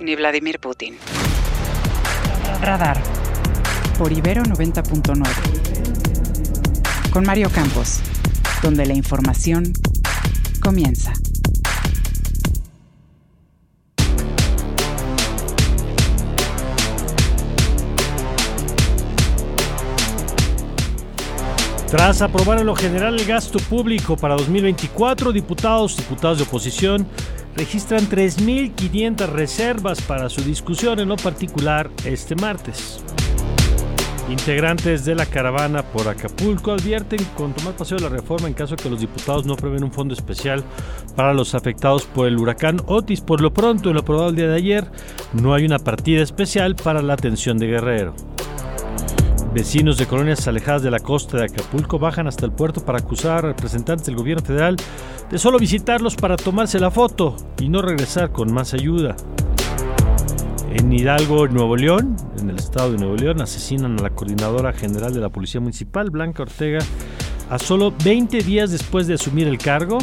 ni Vladimir Putin. Radar. Por Ibero 90.9. Con Mario Campos. Donde la información comienza. Tras aprobar en lo general el gasto público para 2024, diputados, diputados de oposición registran 3.500 reservas para su discusión en lo particular este martes. Integrantes de la caravana por Acapulco advierten con tomar paseo de la reforma en caso que los diputados no aprueben un fondo especial para los afectados por el huracán Otis. Por lo pronto, en lo aprobado el día de ayer, no hay una partida especial para la atención de Guerrero. Vecinos de colonias alejadas de la costa de Acapulco bajan hasta el puerto para acusar a representantes del gobierno federal de solo visitarlos para tomarse la foto y no regresar con más ayuda. En Hidalgo, Nuevo León, en el estado de Nuevo León, asesinan a la coordinadora general de la Policía Municipal, Blanca Ortega, a solo 20 días después de asumir el cargo,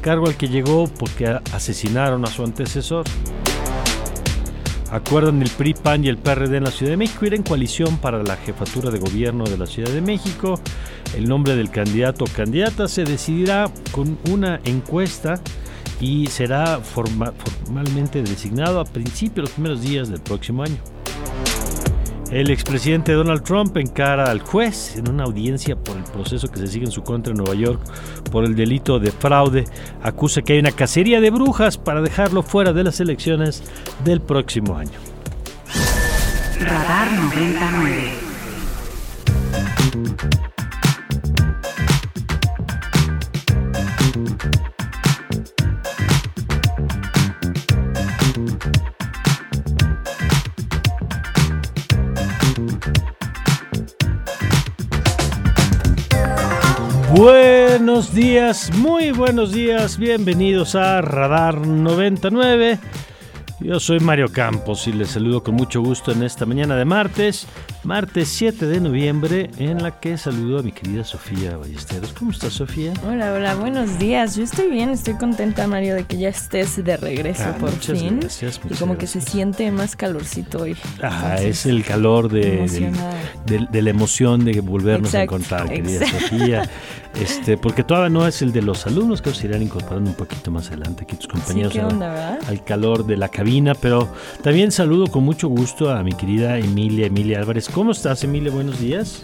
cargo al que llegó porque asesinaron a su antecesor. Acuerdan el PRI, PAN y el PRD en la Ciudad de México ir en coalición para la jefatura de gobierno de la Ciudad de México. El nombre del candidato o candidata se decidirá con una encuesta y será forma, formalmente designado a principios los primeros días del próximo año. El expresidente Donald Trump encara al juez en una audiencia por el proceso que se sigue en su contra en Nueva York por el delito de fraude. Acusa que hay una cacería de brujas para dejarlo fuera de las elecciones del próximo año. Radar 99. Buenos días, muy buenos días, bienvenidos a Radar 99. Yo soy Mario Campos y les saludo con mucho gusto en esta mañana de martes, martes 7 de noviembre, en la que saludo a mi querida Sofía Ballesteros. ¿Cómo estás, Sofía? Hola, hola, buenos días. Yo estoy bien, estoy contenta, Mario, de que ya estés de regreso Ah, por muchas fin. gracias, y muchas como que se siente más calorcito hoy. Ah, es el calor de, del- de, de la emoción de volvernos a encontrar, querida exacto. Sofía. Este, porque todavía no es el de los alumnos que se irán incorporando un poquito más adelante aquí tus Sí, compañeros. al calor de la cabina, pero también saludo con mucho gusto a mi querida Emilia, Emilia Álvarez. ¿Cómo estás, Emilia? Buenos días.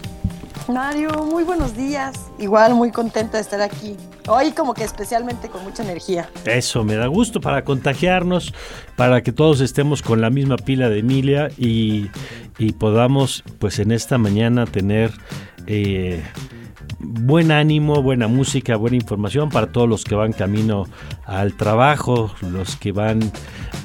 Mario, muy buenos días. Igual muy contenta de estar aquí. Hoy como que especialmente con mucha energía. Eso, me da gusto para contagiarnos, para que todos estemos con la misma pila de Emilia y, y podamos, pues en esta mañana tener eh, buen ánimo, buena música, buena información para todos los que van camino al trabajo, los que van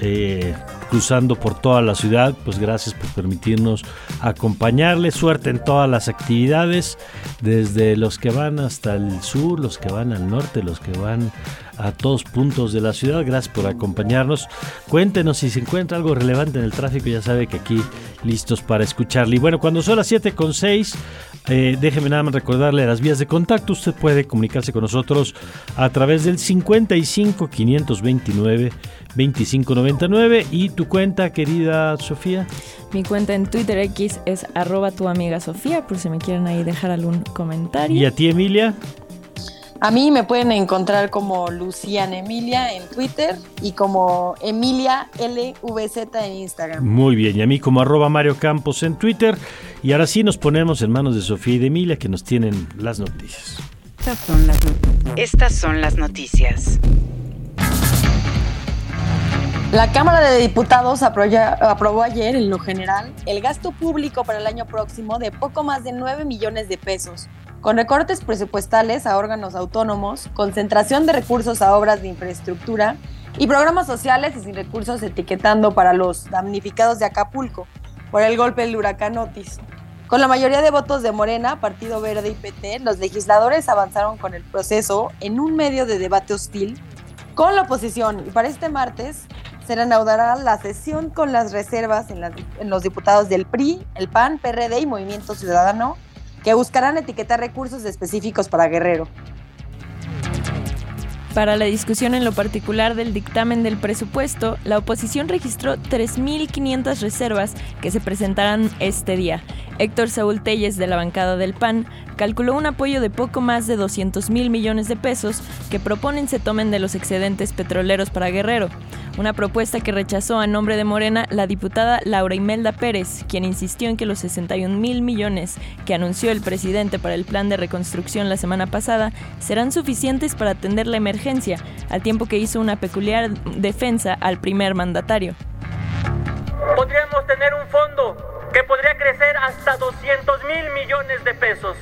eh, cruzando por toda la ciudad. Pues gracias por permitirnos acompañarles. Suerte en todas las actividades, desde los que van hasta el sur, los que van al norte, los que van a todos puntos de la ciudad. Gracias por acompañarnos. Cuéntenos si se encuentra algo relevante en el tráfico. Ya sabe que aquí listos para escucharle. Y bueno, cuando son las 7 con 6, eh, déjeme nada más recordarle las vías de contacto. Usted puede comunicarse con nosotros a través del 55 529 2599 y tu cuenta, querida Sofía. Mi cuenta en Twitter X es arroba tu amiga Sofía, por si me quieren ahí dejar algún comentario. Y a ti, Emilia. A mí me pueden encontrar como Luciana Emilia en Twitter y como Emilia LVZ en Instagram. Muy bien, y a mí como arroba Mario Campos en Twitter. Y ahora sí nos ponemos en manos de Sofía y de Emilia que nos tienen las noticias. Estas son las, Estas son las noticias. La Cámara de Diputados aproya- aprobó ayer, en lo general, el gasto público para el año próximo de poco más de 9 millones de pesos, con recortes presupuestales a órganos autónomos, concentración de recursos a obras de infraestructura y programas sociales y sin recursos etiquetando para los damnificados de Acapulco por el golpe del huracán Otis. Con la mayoría de votos de Morena, Partido Verde y PT, los legisladores avanzaron con el proceso en un medio de debate hostil con la oposición y para este martes se reanudará la sesión con las reservas en, en los diputados del PRI, el PAN, PRD y Movimiento Ciudadano que buscarán etiquetar recursos específicos para Guerrero. Para la discusión en lo particular del dictamen del presupuesto, la oposición registró 3.500 reservas que se presentarán este día. Héctor Saúl Telles, de la bancada del PAN, calculó un apoyo de poco más de 200 mil millones de pesos que proponen se tomen de los excedentes petroleros para Guerrero. Una propuesta que rechazó a nombre de Morena la diputada Laura Imelda Pérez, quien insistió en que los 61 mil millones que anunció el presidente para el plan de reconstrucción la semana pasada serán suficientes para atender la emergencia, al tiempo que hizo una peculiar defensa al primer mandatario. Podríamos tener un fondo que podría crecer hasta 200 mil millones de pesos.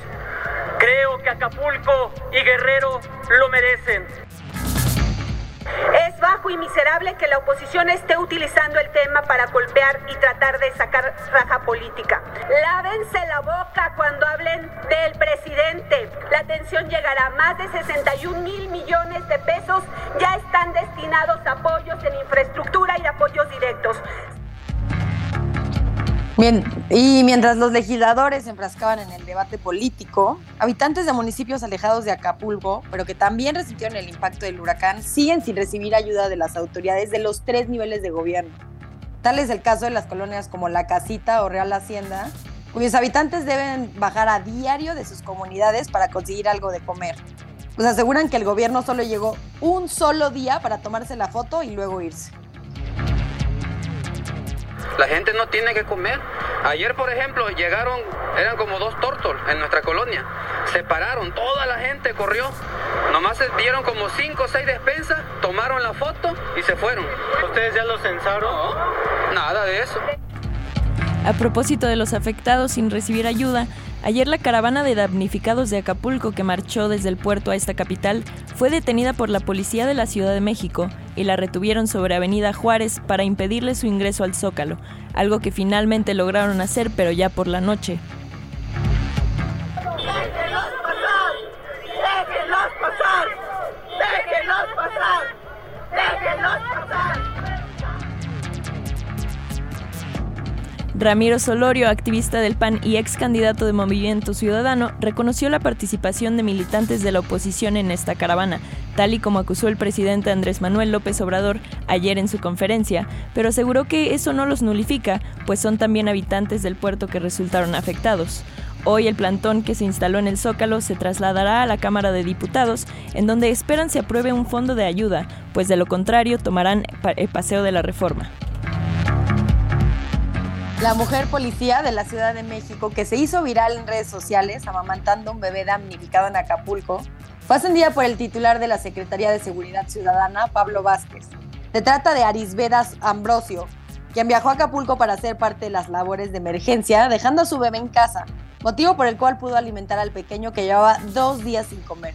Creo que Acapulco y Guerrero lo merecen. Es bajo y miserable que la oposición esté utilizando el tema para golpear y tratar de sacar raja política. Lávense la boca cuando hablen del presidente. La atención llegará más de 61 mil millones de pesos. Ya están destinados a apoyos en infraestructura y apoyos directos. Bien, y mientras los legisladores se enfrascaban en el debate político, habitantes de municipios alejados de Acapulco, pero que también resintieron el impacto del huracán, siguen sin recibir ayuda de las autoridades de los tres niveles de gobierno. Tal es el caso de las colonias como La Casita o Real Hacienda, cuyos habitantes deben bajar a diario de sus comunidades para conseguir algo de comer. Pues aseguran que el gobierno solo llegó un solo día para tomarse la foto y luego irse. La gente no tiene que comer. Ayer, por ejemplo, llegaron, eran como dos tortos en nuestra colonia. Se pararon, toda la gente corrió. Nomás dieron como cinco o seis despensas, tomaron la foto y se fueron. ¿Ustedes ya lo censaron? nada de eso. A propósito de los afectados sin recibir ayuda, ayer la caravana de damnificados de Acapulco que marchó desde el puerto a esta capital fue detenida por la policía de la Ciudad de México y la retuvieron sobre Avenida Juárez para impedirle su ingreso al Zócalo, algo que finalmente lograron hacer pero ya por la noche. Ramiro Solorio, activista del PAN y ex candidato de Movimiento Ciudadano, reconoció la participación de militantes de la oposición en esta caravana, tal y como acusó el presidente Andrés Manuel López Obrador ayer en su conferencia, pero aseguró que eso no los nulifica, pues son también habitantes del puerto que resultaron afectados. Hoy el plantón que se instaló en el Zócalo se trasladará a la Cámara de Diputados, en donde esperan se apruebe un fondo de ayuda, pues de lo contrario tomarán el paseo de la reforma. La mujer policía de la Ciudad de México, que se hizo viral en redes sociales amamantando un bebé damnificado en Acapulco, fue ascendida por el titular de la Secretaría de Seguridad Ciudadana, Pablo Vázquez. Se trata de Arisbedas Ambrosio, quien viajó a Acapulco para hacer parte de las labores de emergencia, dejando a su bebé en casa, motivo por el cual pudo alimentar al pequeño que llevaba dos días sin comer.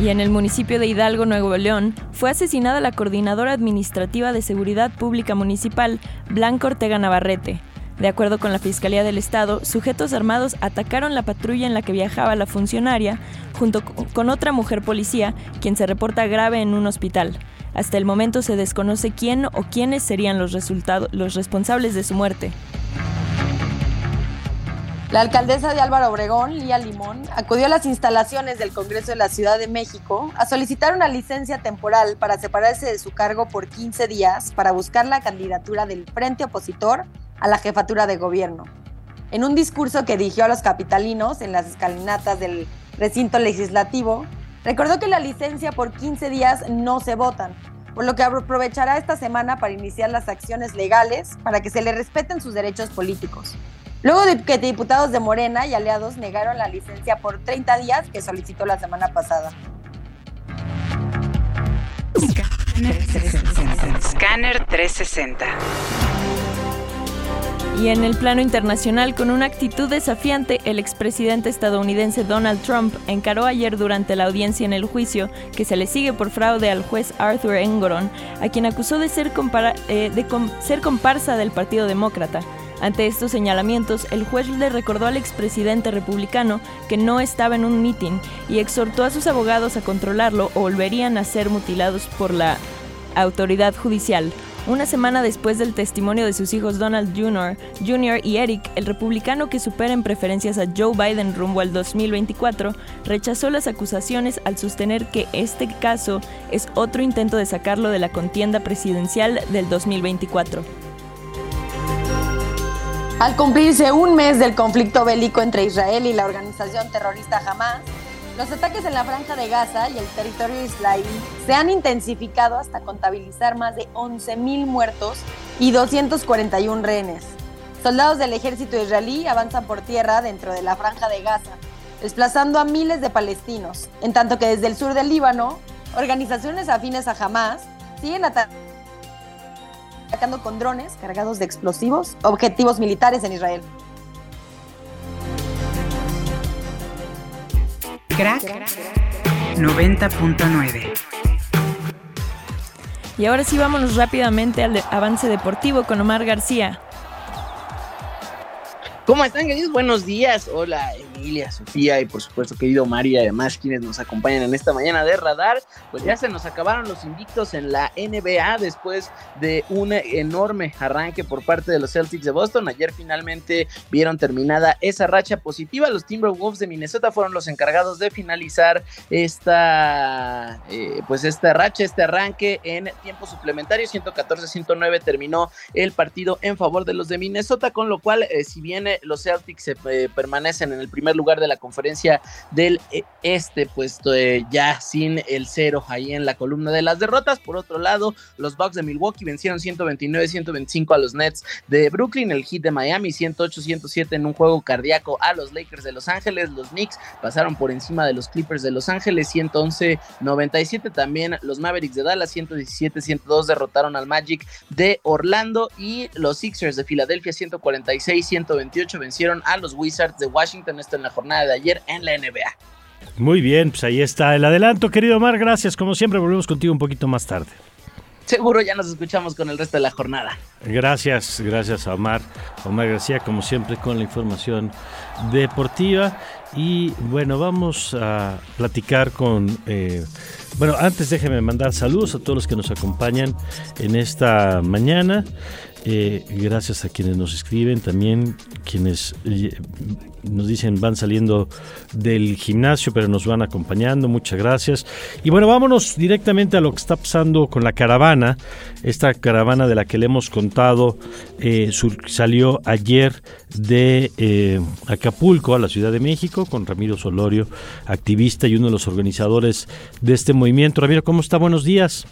Y en el municipio de Hidalgo, Nuevo León, fue asesinada la coordinadora administrativa de Seguridad Pública Municipal, Blanca Ortega Navarrete. De acuerdo con la Fiscalía del Estado, sujetos armados atacaron la patrulla en la que viajaba la funcionaria, junto con otra mujer policía, quien se reporta grave en un hospital. Hasta el momento se desconoce quién o quiénes serían los, los responsables de su muerte. La alcaldesa de Álvaro Obregón, Lía Limón, acudió a las instalaciones del Congreso de la Ciudad de México a solicitar una licencia temporal para separarse de su cargo por 15 días para buscar la candidatura del frente opositor a la jefatura de gobierno. En un discurso que dirigió a los capitalinos en las escalinatas del recinto legislativo, recordó que la licencia por 15 días no se votan, por lo que aprovechará esta semana para iniciar las acciones legales para que se le respeten sus derechos políticos. Luego de que diputados de Morena y aliados negaron la licencia por 30 días que solicitó la semana pasada. Scanner 360. Y en el plano internacional, con una actitud desafiante, el expresidente estadounidense Donald Trump encaró ayer durante la audiencia en el juicio que se le sigue por fraude al juez Arthur Engoron, a quien acusó de ser, eh, de ser comparsa del Partido Demócrata. Ante estos señalamientos, el juez le recordó al expresidente republicano que no estaba en un mitin y exhortó a sus abogados a controlarlo o volverían a ser mutilados por la autoridad judicial. Una semana después del testimonio de sus hijos Donald Jr., Jr. y Eric, el republicano que supera en preferencias a Joe Biden rumbo al 2024, rechazó las acusaciones al sostener que este caso es otro intento de sacarlo de la contienda presidencial del 2024. Al cumplirse un mes del conflicto bélico entre Israel y la organización terrorista Hamas, los ataques en la franja de Gaza y el territorio israelí se han intensificado hasta contabilizar más de 11.000 muertos y 241 rehenes. Soldados del ejército israelí avanzan por tierra dentro de la franja de Gaza, desplazando a miles de palestinos, en tanto que desde el sur del Líbano, organizaciones afines a Hamas siguen atacando con drones cargados de explosivos objetivos militares en Israel. Crack 90.9. Y ahora sí vámonos rápidamente al avance deportivo con Omar García. ¿Cómo están, queridos? Buenos días. Hola, Emilia, Sofía y por supuesto, querido María, además quienes nos acompañan en esta mañana de Radar. Pues ya se nos acabaron los invictos en la NBA después de un enorme arranque por parte de los Celtics de Boston. Ayer finalmente vieron terminada esa racha positiva. Los Timberwolves de Minnesota fueron los encargados de finalizar esta, eh, pues esta racha, este arranque en tiempo suplementario. 114-109 terminó el partido en favor de los de Minnesota, con lo cual, eh, si bien los Celtics se, eh, permanecen en el primer lugar de la conferencia del eh, este, puesto eh, ya sin el cero ahí en la columna de las derrotas. Por otro lado, los Bucks de Milwaukee vencieron 129-125 a los Nets de Brooklyn, el Heat de Miami 108-107 en un juego cardíaco a los Lakers de Los Ángeles, los Knicks pasaron por encima de los Clippers de Los Ángeles 111-97, también los Mavericks de Dallas 117-102 derrotaron al Magic de Orlando y los Sixers de Filadelfia 146-128 vencieron a los Wizards de Washington, esto en la jornada de ayer en la NBA. Muy bien, pues ahí está el adelanto, querido Omar, gracias. Como siempre, volvemos contigo un poquito más tarde. Seguro ya nos escuchamos con el resto de la jornada. Gracias, gracias a Omar. Omar García, como siempre, con la información deportiva. Y bueno, vamos a platicar con... Eh, bueno, antes déjeme mandar saludos a todos los que nos acompañan en esta mañana. Eh, gracias a quienes nos escriben, también quienes eh, nos dicen van saliendo del gimnasio, pero nos van acompañando. Muchas gracias. Y bueno, vámonos directamente a lo que está pasando con la caravana. Esta caravana de la que le hemos contado eh, salió ayer de Acapulco a la Ciudad de México con Ramiro Solorio, activista y uno de los organizadores de este movimiento. Ramiro, ¿cómo está? Buenos días.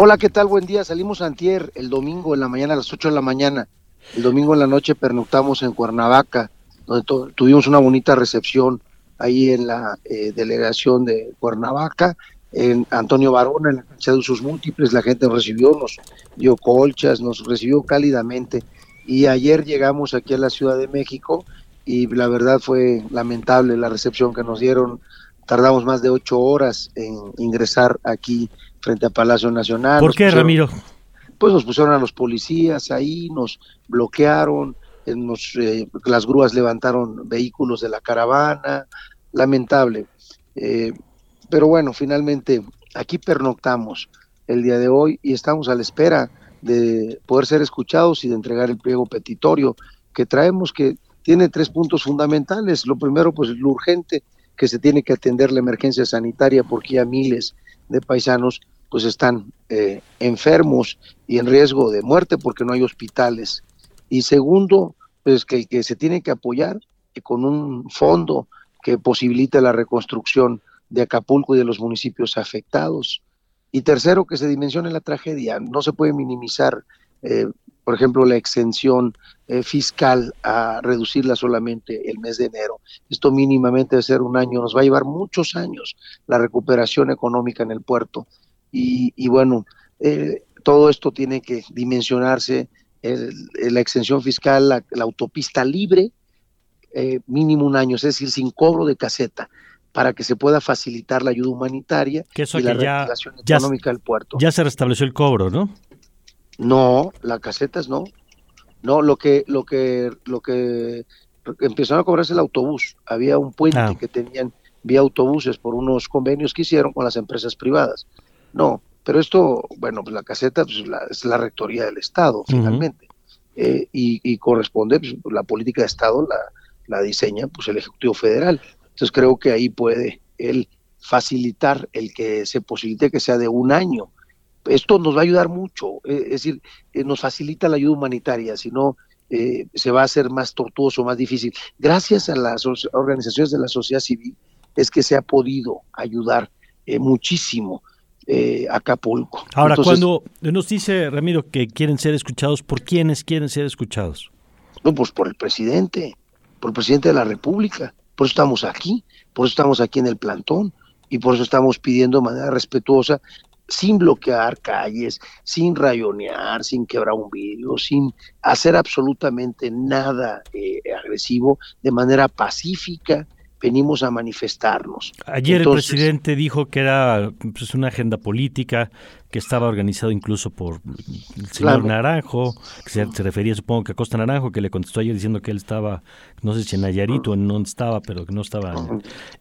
Hola, ¿qué tal? Buen día. Salimos antier el domingo en la mañana a las 8 de la mañana. El domingo en la noche pernoctamos en Cuernavaca, donde tuvimos una bonita recepción ahí en la eh, delegación de Cuernavaca. En Antonio Barón, en la cancha de usos múltiples, la gente recibió, nos dio colchas, nos recibió cálidamente. Y ayer llegamos aquí a la Ciudad de México y la verdad fue lamentable la recepción que nos dieron. Tardamos más de ocho horas en ingresar aquí frente a Palacio Nacional. ¿Por qué, Ramiro? Pues nos pusieron a los policías ahí, nos bloquearon, eh, nos, eh, las grúas levantaron vehículos de la caravana, lamentable. Eh, pero bueno, finalmente aquí pernoctamos el día de hoy y estamos a la espera de poder ser escuchados y de entregar el pliego petitorio que traemos que tiene tres puntos fundamentales. Lo primero, pues lo urgente, que se tiene que atender la emergencia sanitaria porque ya miles de paisanos pues están eh, enfermos y en riesgo de muerte porque no hay hospitales. Y segundo, pues que, que se tiene que apoyar con un fondo que posibilite la reconstrucción de Acapulco y de los municipios afectados. Y tercero, que se dimensione la tragedia. No se puede minimizar, eh, por ejemplo, la exención eh, fiscal a reducirla solamente el mes de enero. Esto mínimamente debe ser un año. Nos va a llevar muchos años la recuperación económica en el puerto y, bueno, eh, todo esto tiene que dimensionarse la extensión fiscal, la, autopista libre, eh, mínimo un año, es decir, sin cobro de caseta, para que se pueda facilitar la ayuda humanitaria y la recuperación económica del puerto. Ya se restableció el cobro, ¿no? No, las casetas no. No, lo que, lo que, lo que empezaron a cobrarse el autobús. Había un puente ah. que tenían vía autobuses por unos convenios que hicieron con las empresas privadas. No, pero esto, bueno, pues la caseta pues, es la rectoría del Estado, finalmente. Eh, y, corresponde, pues, la política de Estado la, la diseña pues el Ejecutivo Federal. Entonces creo que ahí puede él facilitar el que se posibilite que sea de un año. Esto nos va a ayudar mucho, eh, es decir, eh, nos facilita la ayuda humanitaria, si no se va a hacer más tortuoso, más difícil. Gracias a las organizaciones de la sociedad civil es que se ha podido ayudar muchísimo eh, Acapulco. Ahora, cuando nos dice Ramiro que quieren ser escuchados, ¿por quiénes quieren ser escuchados? No, pues por el presidente, por el presidente de la República. Por eso estamos aquí, por eso estamos aquí en el plantón y por eso estamos pidiendo de manera respetuosa, sin bloquear calles, sin rayonear, sin quebrar un vidrio, sin hacer absolutamente nada eh, agresivo, de manera pacífica, venimos a manifestarnos. Ayer el presidente dijo que era pues, una agenda política, que estaba organizado incluso por el señor Naranjo, que se, refería supongo que a Costa Naranjo, que le contestó ayer diciendo que él estaba, no sé si en Nayarit o en no estaba, pero que no estaba.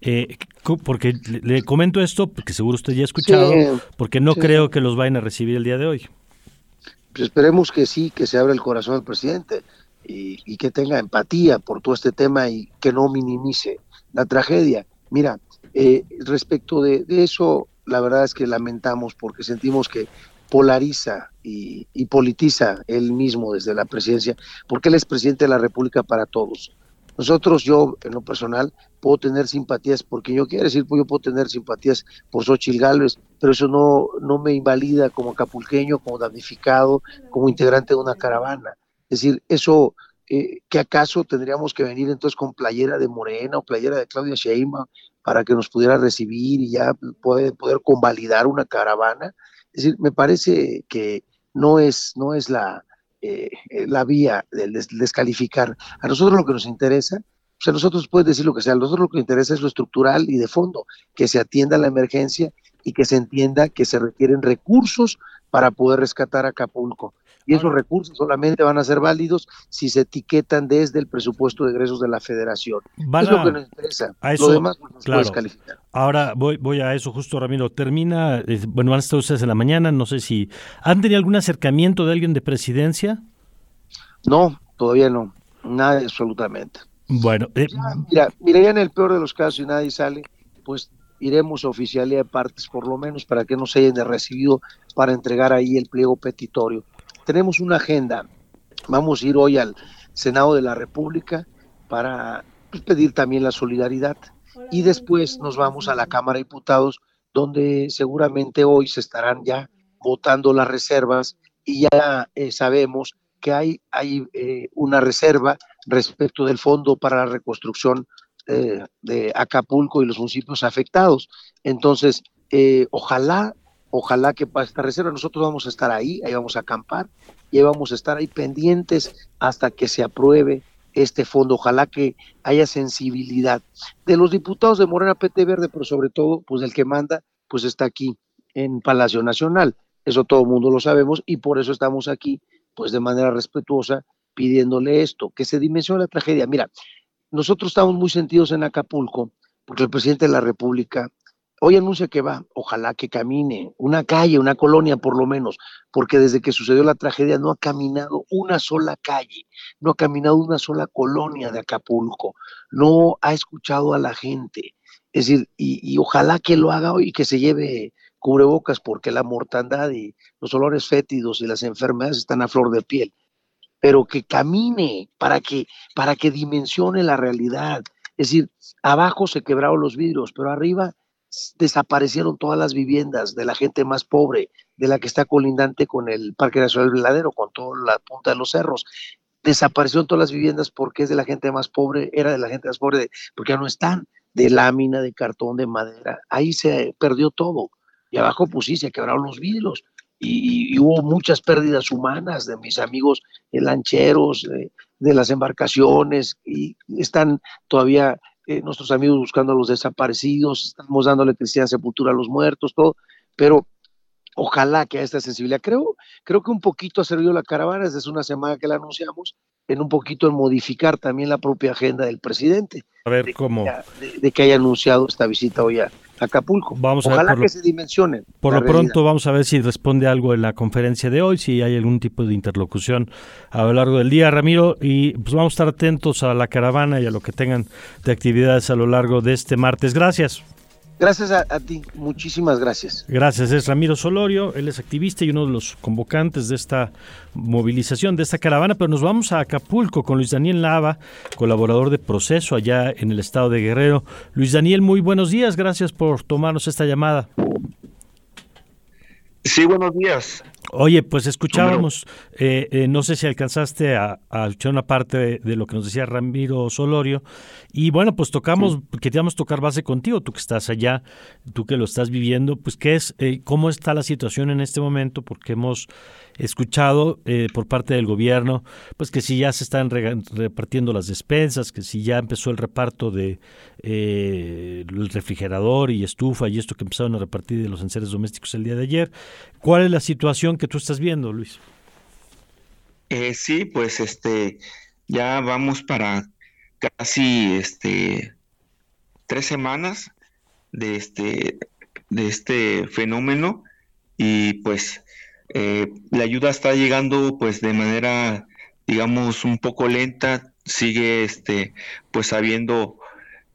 Eh, porque le, comento esto, porque seguro usted ya ha escuchado, porque no creo que los vayan a recibir el día de hoy. Pues esperemos que sí, que se abra el corazón del presidente. Y, y, que tenga empatía por todo este tema y que no minimice la tragedia. Mira, eh, respecto de, eso, la verdad es que lamentamos porque sentimos que polariza y, politiza él mismo desde la presidencia, porque él es presidente de la República para todos. Nosotros, yo en lo personal, puedo tener simpatías porque yo quiero decir, pues yo puedo tener simpatías por Xochitl Gálvez, pero eso no, no me invalida como capulqueño, como damnificado, como integrante de una caravana. Es decir, eso eh, que acaso tendríamos que venir entonces con playera de Morena o playera de Claudia Sheinbaum para que nos pudiera recibir y ya poder, poder convalidar una caravana. Es decir, me parece que no es, no es la, eh, la vía del descalificar. A nosotros lo que nos interesa, pues a nosotros puedes decir lo que sea, a nosotros lo que nos interesa es lo estructural y de fondo, que se atienda la emergencia y que se entienda que se requieren recursos para poder rescatar a Acapulco y esos recursos solamente van a ser válidos si se etiquetan desde el presupuesto de egresos de la federación. es lo que nos interesa. lo demás pues, calificar. Ahora voy, voy a eso justo, Ramiro. Termina, eh, bueno, van a estar ustedes en la mañana, no sé si... ¿Han tenido algún acercamiento de alguien de presidencia? No, todavía no. Nada, absolutamente. Bueno. Eh, mira, mira, ya en el peor de los casos y nadie sale, pues iremos a oficialía de partes por lo menos para que no se hayan recibido para entregar ahí el pliego petitorio tenemos una agenda. Vamos a ir hoy al Senado de la República para pues, pedir también la solidaridad y después nos vamos a la Cámara de Diputados donde seguramente hoy se estarán ya votando las reservas y ya eh, sabemos que hay, hay eh, una reserva respecto del fondo para la reconstrucción eh, de Acapulco y los municipios afectados. Entonces, ojalá Ojalá que para esta reserva nosotros vamos a estar ahí, ahí vamos a acampar y ahí vamos a estar ahí pendientes hasta que se apruebe este fondo. Ojalá que haya sensibilidad de los diputados de Morena PT Verde, pero sobre todo, pues el que manda, pues está aquí en Palacio Nacional. Eso todo el mundo lo sabemos y por eso estamos aquí, pues de manera respetuosa, pidiéndole esto, que se dimensione la tragedia. Mira, nosotros estamos muy sentidos en Acapulco, porque el presidente de la República Hoy anuncia que va, ojalá que camine una calle, una colonia por lo menos, porque desde que sucedió la tragedia no ha caminado una sola calle, no ha caminado una sola colonia de Acapulco, no ha escuchado a la gente. Es decir, y, ojalá que lo haga hoy y que se lleve cubrebocas, porque la mortandad y los olores fétidos y las enfermedades están a flor de piel. Pero que camine para que, para que dimensione la realidad. Es decir, abajo se quebraron los vidrios, pero arriba desaparecieron todas las viviendas de la gente más pobre, de la que está colindante con el Parque Nacional Veladero, con toda la punta de los cerros. Desaparecieron todas las viviendas porque es de la gente más pobre, era de la gente más pobre, porque ya no están, de lámina, de cartón, de madera. Ahí se perdió todo. Y abajo, pues sí, se quebraron los vidrios. y, hubo muchas pérdidas humanas de mis amigos lancheros, de las embarcaciones, y están todavía eh, nuestros amigos buscando a los desaparecidos, estamos dándole cristiana sepultura a los muertos, todo, pero ojalá que haya esta sensibilidad. Creo, creo que un poquito ha servido la caravana, desde una semana que la anunciamos, en un poquito en modificar también la propia agenda del presidente. A ver cómo. De, que haya anunciado esta visita hoy a Acapulco. Vamos Ojalá a que se dimensionen. Por lo pronto vamos a ver si responde algo en la conferencia de hoy, si hay algún tipo de interlocución a lo largo del día, Ramiro, y pues vamos a estar atentos a la caravana y a lo que tengan de actividades a lo largo de este martes. Gracias. Gracias a, ti, muchísimas gracias. Gracias, es Ramiro Solorio, él es activista y uno de los convocantes de esta movilización, de esta caravana, pero nos vamos a Acapulco con Luis Daniel Lava, colaborador de Proceso allá en el estado de Guerrero. Luis Daniel, muy buenos días, gracias por tomarnos esta llamada. Sí, buenos días. Oye, pues escuchábamos, eh, eh, no sé si alcanzaste a, escuchar una parte de, lo que nos decía Ramiro Solorio, y bueno, pues tocamos, queríamos tocar base contigo, tú que estás allá, tú que lo estás viviendo, pues qué es, eh, cómo está la situación en este momento, porque hemos escuchado eh, por parte del gobierno, pues que si ya se están repartiendo las despensas, que si ya empezó el reparto de eh, el refrigerador y estufa y esto que empezaron a repartir de los enseres domésticos el día de ayer. ¿Cuál es la situación que tú estás viendo, Luis? Eh, sí, pues este, ya vamos para casi este tres semanas de este de este fenómeno y pues eh, la ayuda está llegando pues de manera, digamos, un poco lenta, sigue este, pues habiendo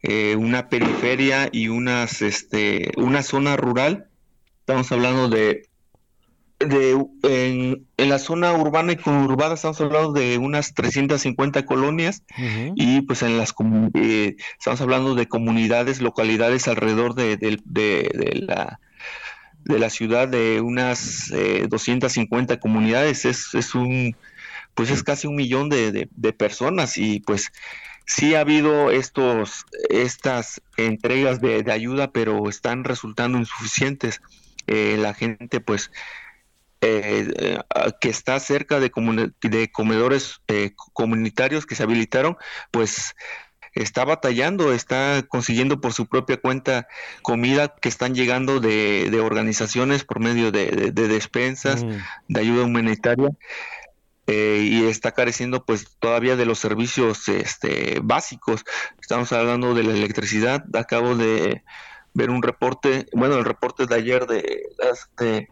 eh, una periferia y unas, este, una zona rural. Estamos hablando de, de en, la zona urbana y conurbada estamos hablando de unas 350 colonias y pues en las eh, estamos hablando de comunidades, localidades alrededor de, de la de la ciudad de unas 250 eh, comunidades. Es, es, un, pues es casi un millón de, personas y pues sí ha habido estos, estas entregas de, ayuda, pero están resultando insuficientes. Eh, la gente pues eh, que está cerca de, de comedores comunitarios que se habilitaron, pues está batallando, está consiguiendo por su propia cuenta comida que están llegando de, organizaciones por medio de, despensas, mm. de ayuda humanitaria. Eh, y está careciendo pues todavía de los servicios este, básicos. Estamos hablando de la electricidad. Acabo de ver un reporte, bueno, el reporte de ayer de, la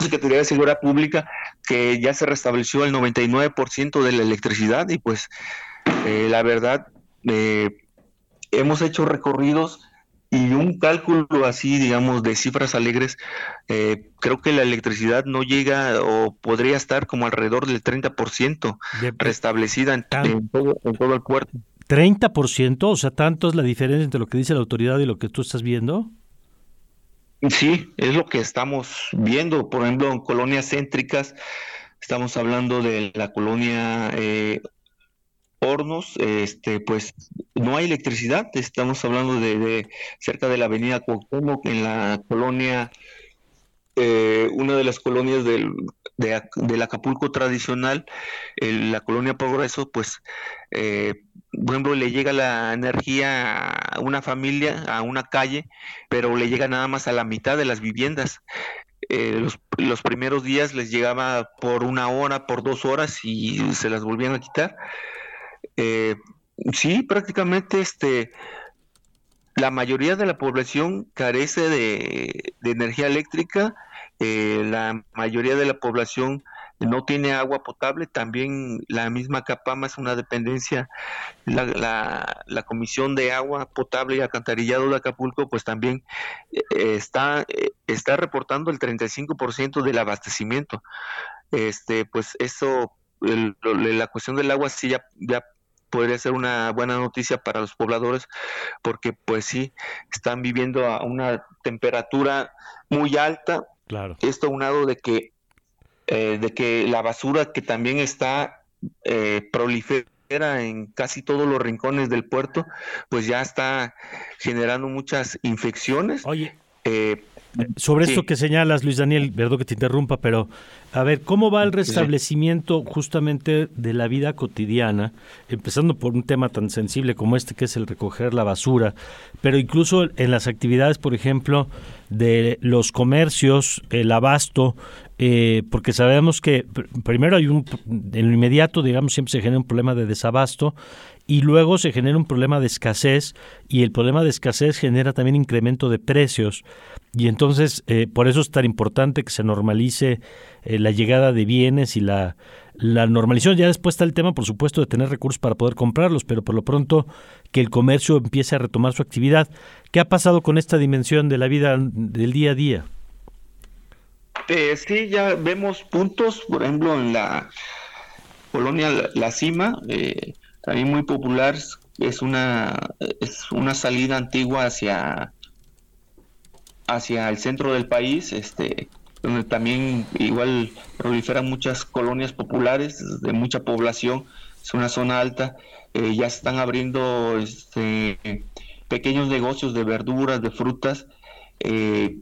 Secretaría de Seguridad Pública que ya se restableció el 99% de la electricidad y pues eh, la verdad eh, hemos hecho recorridos y un cálculo así, digamos, de cifras alegres, eh, creo que la electricidad no llega o podría estar como alrededor del 30% restablecida en, todo, en todo el puerto. ¿30%? O sea, ¿tanto es la diferencia entre lo que dice la autoridad y lo que tú estás viendo? Sí, es lo que estamos viendo. Por ejemplo, en colonias céntricas, estamos hablando de la colonia eh, hornos, este, pues no hay electricidad. Estamos hablando de, cerca de la avenida Cuauhtémoc, en la colonia, eh, una de las colonias del, del Acapulco tradicional, la colonia Progreso, pues, eh, por ejemplo, le llega la energía a una familia, a una calle, pero le llega nada más a la mitad de las viviendas. Eh, los, los, primeros días les llegaba por una hora, por dos horas y se las volvían a quitar. Eh, sí, prácticamente este, la mayoría de la población carece de, energía eléctrica, eh, la mayoría de la población no tiene agua potable, también la misma Capama es una dependencia, la, la, Comisión de Agua Potable y Alcantarillado de Acapulco pues también eh, está, está reportando el 35% del abastecimiento. Este, pues eso, la cuestión del agua sí ya, ya podría ser una buena noticia para los pobladores porque pues sí están viviendo a una temperatura muy alta claro. Esto unado de que eh, de que la basura que también está eh, prolifera en casi todos los rincones del puerto pues ya está generando muchas infecciones oye. eh, sobre esto que señalas, Luis Daniel, perdón que te interrumpa, pero a ver, ¿cómo va el restablecimiento justamente de la vida cotidiana, empezando por un tema tan sensible como este que es el recoger la basura, pero incluso en las actividades, por ejemplo, de los comercios, el abasto, eh, porque sabemos que primero hay un, en lo inmediato, digamos, siempre se genera un problema de desabasto y luego se genera un problema de escasez y el problema de escasez genera también incremento de precios y entonces eh, por eso es tan importante que se normalice eh, la llegada de bienes y la, la normalización. Ya después está el tema, por supuesto, de tener recursos para poder comprarlos, pero por lo pronto que el comercio empiece a retomar su actividad. ¿Qué ha pasado con esta dimensión de la vida del día a día? Eh, sí, ya vemos puntos, por ejemplo, en la colonia La, Cima, eh, también muy popular, es una, es una salida antigua hacia, hacia el centro del país, este, donde también igual proliferan muchas colonias populares de mucha población, es una zona alta, eh, ya están abriendo este, pequeños negocios de verduras, de frutas, eh,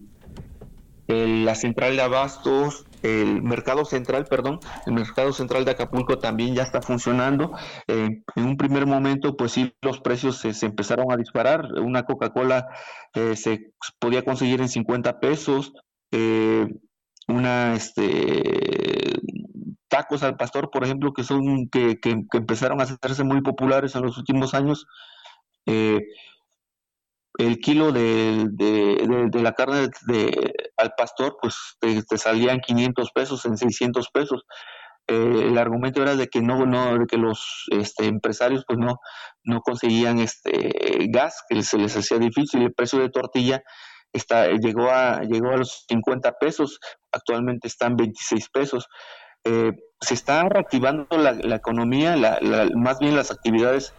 la central de abastos, el mercado central, perdón, el mercado central de Acapulco también ya está funcionando. Eh, en un primer momento, pues sí, los precios se, empezaron a disparar. Una Coca-Cola eh, se podía conseguir en 50 pesos, eh, una, este, tacos al pastor, por ejemplo, que son, que, que, que empezaron a hacerse muy populares en los últimos años. Eh, el kilo de, de, la carne de, al pastor, pues te, salían 500 pesos, en 600 pesos. Eh, el argumento era de que no, no de que los este, empresarios pues no, no conseguían este gas, que se les hacía difícil. El precio de tortilla está, llegó, a, llegó a los 50 pesos, actualmente están 26 pesos. Eh, se está reactivando la, la economía, la, más bien las actividades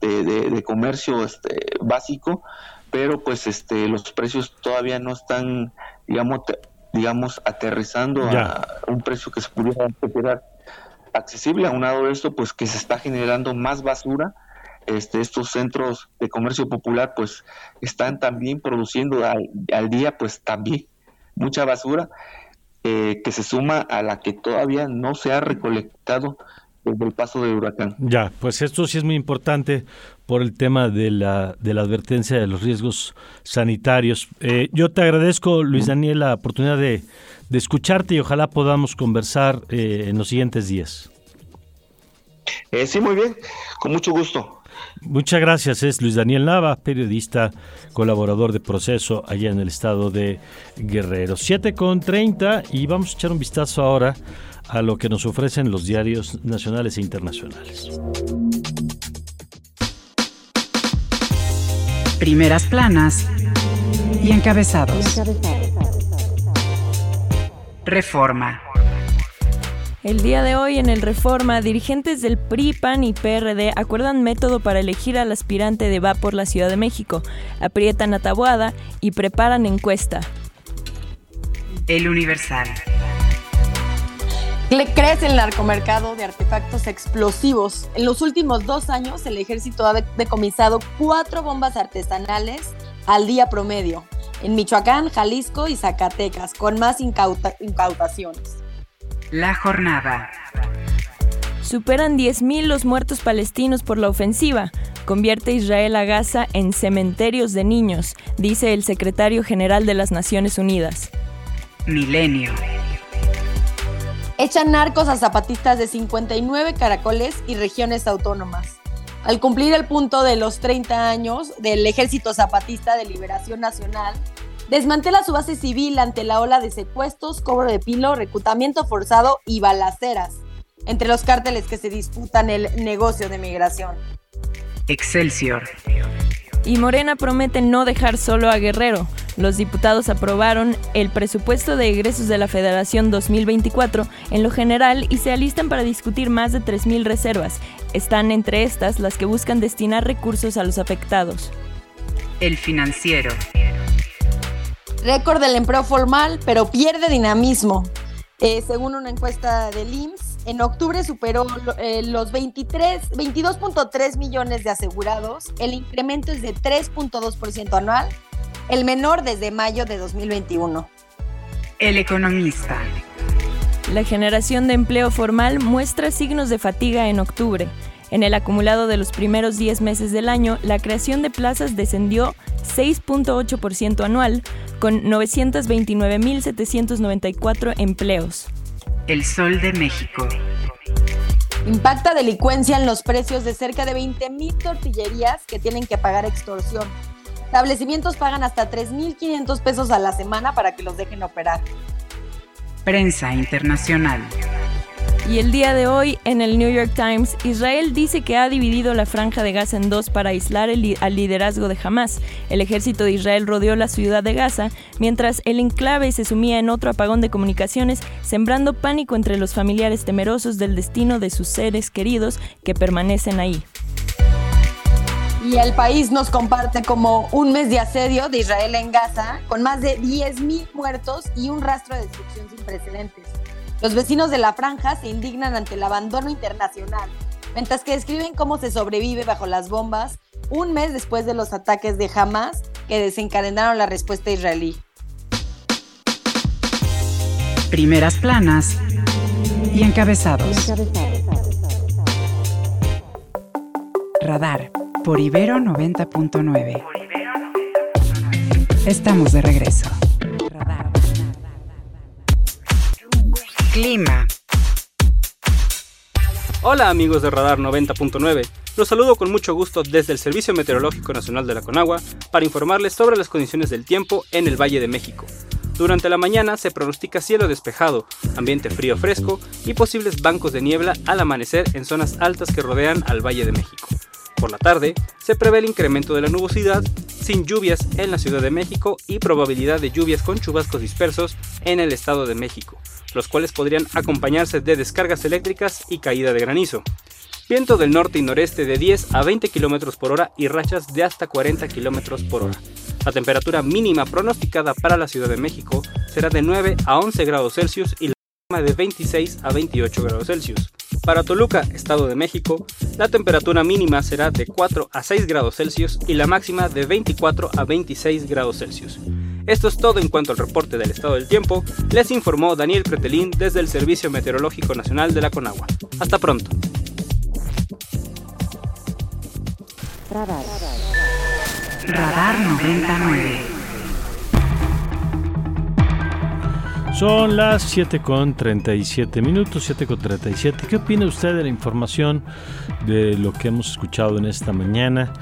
de, de comercio este, básico, pero pues este los precios todavía no están digamos digamos aterrizando a un precio que se pudiera considerar accesible. Aunado de esto pues que se está generando más basura este, estos centros de comercio popular pues están también produciendo al, día pues también mucha basura eh, que se suma a la que todavía no se ha recolectado desde el paso del huracán. Ya, pues esto sí es muy importante por el tema de la, de la advertencia de los riesgos sanitarios. Eh, yo te agradezco, Luis Daniel, la oportunidad de, de escucharte y ojalá podamos conversar eh, en los siguientes días. Eh, sí, muy bien, con mucho gusto. Muchas gracias, es Luis Daniel Nava, periodista, colaborador de Proceso allá en el estado de Guerrero. 7 con 30 y vamos a echar un vistazo ahora a lo que nos ofrecen los diarios nacionales e internacionales. Primeras planas y encabezados. Reforma. El día de hoy en el Reforma, dirigentes del PRI, PAN y PRD acuerdan método para elegir al aspirante de Va por la Ciudad de México, aprietan a Taboada y preparan encuesta. El Universal. Crece el narcomercado de artefactos explosivos. En los últimos dos años, el ejército ha decomisado cuatro bombas artesanales al día promedio en Michoacán, Jalisco y Zacatecas, con más incautaciones. La jornada. Superan 10.000 los muertos palestinos por la ofensiva. Convierte Israel a Gaza en cementerios de niños, dice el secretario general de las Naciones Unidas. Milenio. Echan narcos a zapatistas de 59 caracoles y regiones autónomas. Al cumplir el punto de los 30 años del Ejército Zapatista de Liberación Nacional, desmantela su base civil ante la ola de secuestros, cobro de pilo, reclutamiento forzado y balaceras entre los cárteles que se disputan el negocio de migración. Excelsior. Y Morena promete no dejar solo a Guerrero. Los diputados aprobaron el presupuesto de egresos de la Federación 2024 en lo general y se alistan para discutir más de 3.000 reservas. Están entre estas las que buscan destinar recursos a los afectados. El financiero. Récord del empleo formal, pero pierde dinamismo. Eh, según una encuesta del IMSS, en octubre superó eh, los 22.3 millones de asegurados. El incremento es de 3.2% anual el menor desde mayo de 2021. El economista. La generación de empleo formal muestra signos de fatiga en octubre. En el acumulado de los primeros 10 meses del año, la creación de plazas descendió 6.8% anual, con 929.794 empleos. El Sol de México. Impacta delincuencia en los precios de cerca de 20.000 tortillerías que tienen que pagar extorsión. Establecimientos pagan hasta 3.500 pesos a la semana para que los dejen operar. Prensa Internacional. Y el día de hoy, en el New York Times, Israel dice que ha dividido la franja de Gaza en dos para aislar al liderazgo de Hamas. El ejército de Israel rodeó la ciudad de Gaza, mientras el enclave se sumía en otro apagón de comunicaciones, sembrando pánico entre los familiares temerosos del destino de sus seres queridos que permanecen ahí. Y el país nos comparte como un mes de asedio de Israel en Gaza, con más de 10.000 muertos y un rastro de destrucción sin precedentes. Los vecinos de la franja se indignan ante el abandono internacional, mientras que describen cómo se sobrevive bajo las bombas un mes después de los ataques de Hamas que desencadenaron la respuesta israelí. Primeras planas y encabezados. Radar por Ibero 90.9. Estamos de regreso. Clima. Hola amigos de Radar 90.9. Los saludo con mucho gusto desde el Servicio Meteorológico Nacional de la Conagua para informarles sobre las condiciones del tiempo en el Valle de México. Durante la mañana se pronostica cielo despejado, ambiente frío fresco y posibles bancos de niebla al amanecer en zonas altas que rodean al Valle de México. Por la tarde se prevé el incremento de la nubosidad sin lluvias en la Ciudad de México y probabilidad de lluvias con chubascos dispersos en el Estado de México los cuales podrían acompañarse de descargas eléctricas y caída de granizo. Viento del norte y noreste de 10 a 20 km por hora y rachas de hasta 40 km por hora. La temperatura mínima pronosticada para la Ciudad de México será de 9 a 11 grados Celsius y de 26 a 28 grados Celsius. Para Toluca, Estado de México, la temperatura mínima será de 4 a 6 grados Celsius y la máxima de 24 a 26 grados Celsius. Esto es todo en cuanto al reporte del estado del tiempo. Les informó Daniel Pretelín desde el Servicio Meteorológico Nacional de la Conagua. Hasta pronto. Radar 99. Son las 7 con 37 minutos, 7 con 37. ¿Qué opina usted de la información de lo que hemos escuchado en esta mañana?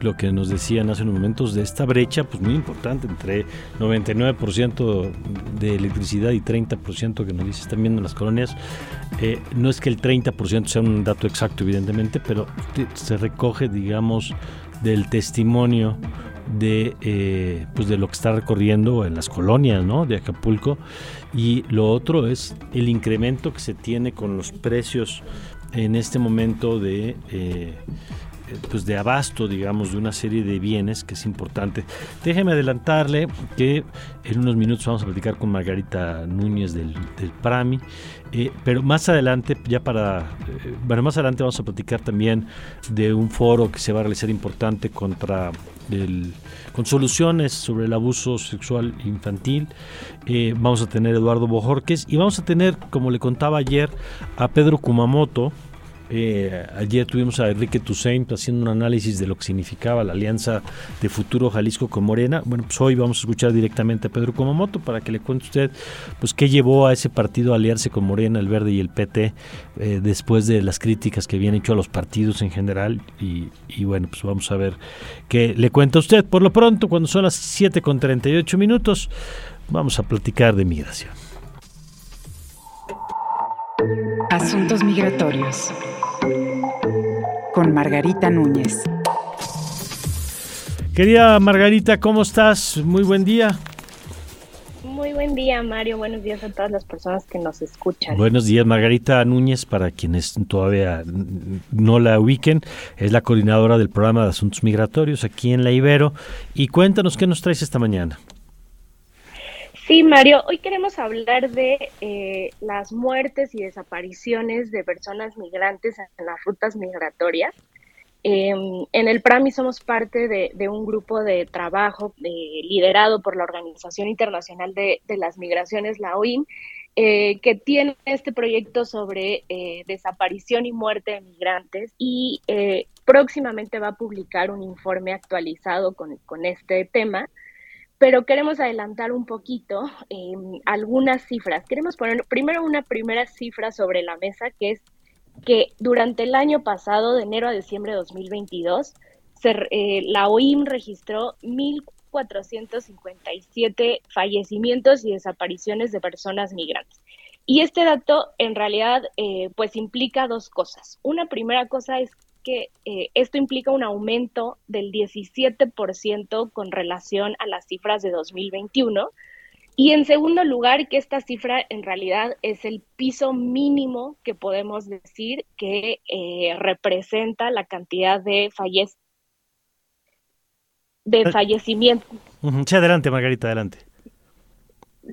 lo que nos decían hace unos momentos de esta brecha, pues muy importante, entre 99% de electricidad y 30% que nos dice están viendo en las colonias. Eh, no es que el 30% sea un dato exacto, evidentemente, pero se recoge, digamos, del testimonio de, eh, pues de lo que está recorriendo en las colonias ¿no? de Acapulco y lo otro es el incremento que se tiene con los precios en este momento de eh, pues de abasto, digamos, de una serie de bienes que es importante. Déjeme adelantarle que en unos minutos vamos a platicar con Margarita Núñez del, del PRAMI, eh, pero más adelante, ya para, bueno, más adelante vamos a platicar también de un foro que se va a realizar importante contra el, con soluciones sobre el abuso sexual infantil. Eh, vamos a tener Eduardo Bojorques y vamos a tener, como le contaba ayer, a Pedro Kumamoto, eh, ayer tuvimos a Enrique Toussaint haciendo un análisis de lo que significaba la alianza de futuro Jalisco con Morena. Bueno, pues hoy vamos a escuchar directamente a Pedro Kumamoto para que le cuente usted pues qué llevó a ese partido a aliarse con Morena, el Verde y el PT eh, después de las críticas que habían hecho a los partidos en general. Y, bueno, pues vamos a ver qué le cuenta usted. Por lo pronto, cuando son las 7 con 38 minutos, vamos a platicar de migración. Asuntos migratorios con Margarita Núñez. Querida Margarita, ¿cómo estás? Muy buen día. Muy buen día, Mario. Buenos días a todas las personas que nos escuchan. Buenos días, Margarita Núñez, para quienes todavía no la ubiquen, es la coordinadora del programa de asuntos migratorios aquí en la Ibero. Y cuéntanos qué nos traes esta mañana. Sí, Mario, hoy queremos hablar de eh, las muertes y desapariciones de personas migrantes en las rutas migratorias. Em, en el PRAMI somos parte de, un grupo de trabajo liderado por la Organización Internacional de, las Migraciones, la OIM, eh, que tiene este proyecto sobre eh, desaparición y muerte de migrantes y eh, próximamente va a publicar un informe actualizado con, este tema. Pero queremos adelantar un poquito em, algunas cifras. Queremos poner primero una primera cifra sobre la mesa, que es que durante el año pasado, de enero a diciembre de 2022, eh, la OIM registró 1.457 fallecimientos y desapariciones de personas migrantes. Y este dato en realidad eh, pues implica dos cosas. Una primera cosa es que eh, esto implica un aumento del 17% con relación a las cifras de 2021 y en segundo lugar, que esta cifra en realidad es el piso mínimo que podemos decir que eh, representa la cantidad de fallec de eh, fallecimiento. Sí, adelante, Margarita, adelante.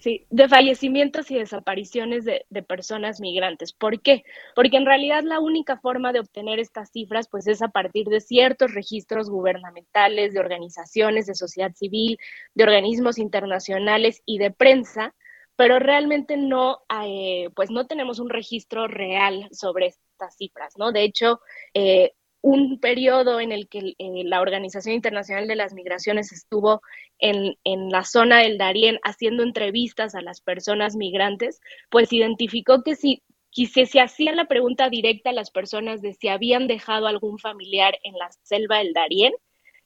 Sí, de fallecimientos y desapariciones de, personas migrantes. ¿Por qué? Porque en realidad la única forma de obtener estas cifras pues es a partir de ciertos registros gubernamentales, de organizaciones de sociedad civil, de organismos internacionales y de prensa, pero realmente no, eh, pues no tenemos un registro real sobre estas cifras, ¿no? De hecho, eh, un periodo en el que eh, la Organización Internacional de las Migraciones estuvo en, la zona del Darién haciendo entrevistas a las personas migrantes, pues identificó que si, si se hacía la pregunta directa a las personas de si habían dejado algún familiar en la selva del Darién,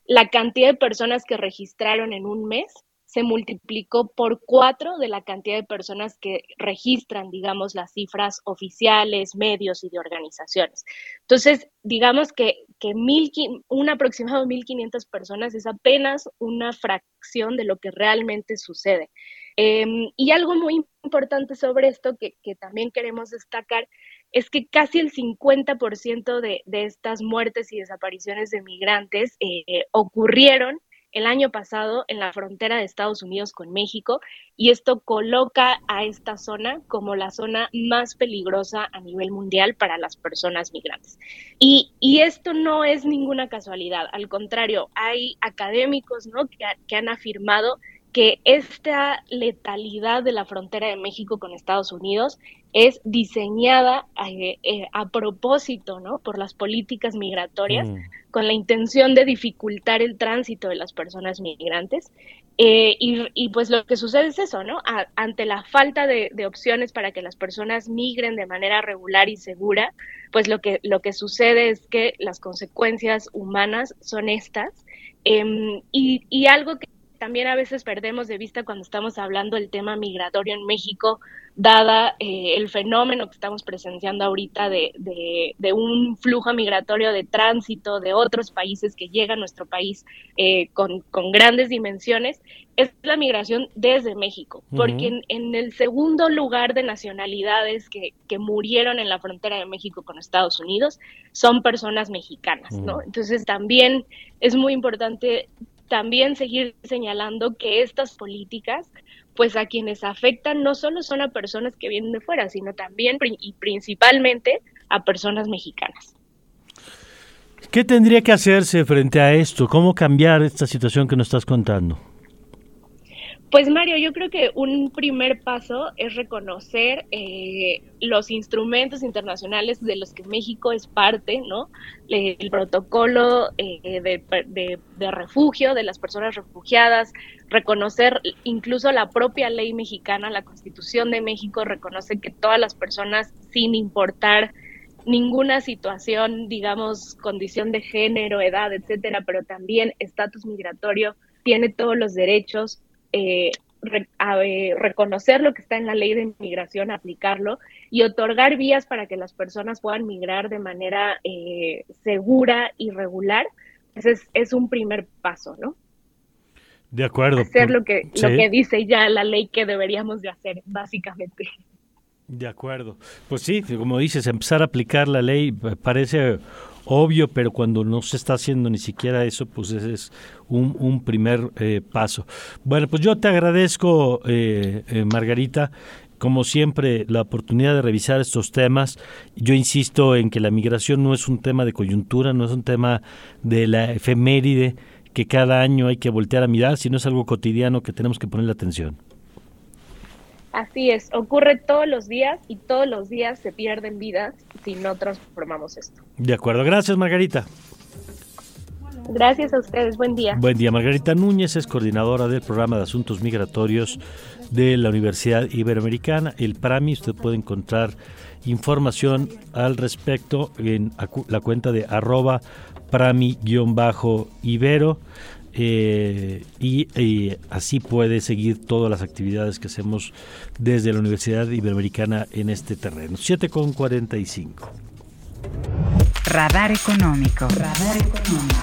la cantidad de personas que registraron en un mes se multiplicó por cuatro de la cantidad de personas que registran, digamos, las cifras oficiales, medios y de organizaciones. Entonces, digamos que, que mil, un aproximado de 1.500 personas es apenas una fracción de lo que realmente sucede. Em, y algo muy importante sobre esto que, que, también queremos destacar es que casi el 50% de, de estas muertes y desapariciones de migrantes eh, ocurrieron el año pasado en la frontera de Estados Unidos con México y esto coloca a esta zona como la zona más peligrosa a nivel mundial para las personas migrantes. Y, esto no es ninguna casualidad, al contrario, hay académicos ¿no? que, que han afirmado que esta letalidad de la frontera de México con Estados Unidos es diseñada eh, eh, a propósito, ¿no? Por las políticas migratorias, mm. con la intención de dificultar el tránsito de las personas migrantes. Eh, y, pues lo que sucede es eso, ¿no? ante la falta de, opciones para que las personas migren de manera regular y segura, pues lo que, lo que sucede es que las consecuencias humanas son estas. Em, y, y algo que también a veces perdemos de vista cuando estamos hablando del tema migratorio en México, dada eh, el fenómeno que estamos presenciando ahorita de, de, un flujo migratorio de tránsito de otros países que llega a nuestro país eh, con, con, grandes dimensiones, es la migración desde México, porque en, el segundo lugar de nacionalidades que, que, murieron en la frontera de México con Estados Unidos son personas mexicanas, ¿no? Entonces también es muy importante también seguir señalando que estas políticas, pues a quienes afectan no solo son a personas que vienen de fuera, sino también y principalmente a personas mexicanas. ¿Qué tendría que hacerse frente a esto? ¿Cómo cambiar esta situación que nos estás contando? Pues Mario, yo creo que un primer paso es reconocer eh, los instrumentos internacionales de los que México es parte, ¿no? El protocolo eh, de, refugio de las personas refugiadas, reconocer incluso la propia ley mexicana, la Constitución de México reconoce que todas las personas, sin importar ninguna situación, digamos, condición de género, edad, etcétera, pero también estatus migratorio, tiene todos los derechos eh, reconocer lo que está en la ley de inmigración, aplicarlo y otorgar vías para que las personas puedan migrar de manera eh, segura y regular, ese es, un primer paso, ¿no? De acuerdo. Hacer lo que, lo que dice ya la ley que deberíamos de hacer, básicamente. De acuerdo. Pues sí, como dices, empezar a aplicar la ley parece obvio, pero cuando no se está haciendo ni siquiera eso, pues ese es un, primer eh, paso. Bueno, pues yo te agradezco, eh, eh, Margarita. como siempre, la oportunidad de revisar estos temas. Yo insisto en que la migración no es un tema de coyuntura, no es un tema de la efeméride que cada año hay que voltear a mirar, sino es algo cotidiano que tenemos que ponerle atención. Así es, ocurre todos los días y todos los días se pierden vidas si no transformamos esto. De acuerdo, gracias Margarita. Gracias a ustedes, buen día. Buen día, Margarita Núñez es coordinadora del programa de asuntos migratorios de la Universidad Iberoamericana, el PRAMI. Usted puede encontrar información al respecto en la cuenta de arroba prami-ibero. Eh, y, así puede seguir todas las actividades que hacemos desde la Universidad Iberoamericana en este terreno. 7 con 45. Radar económico. Radar económico.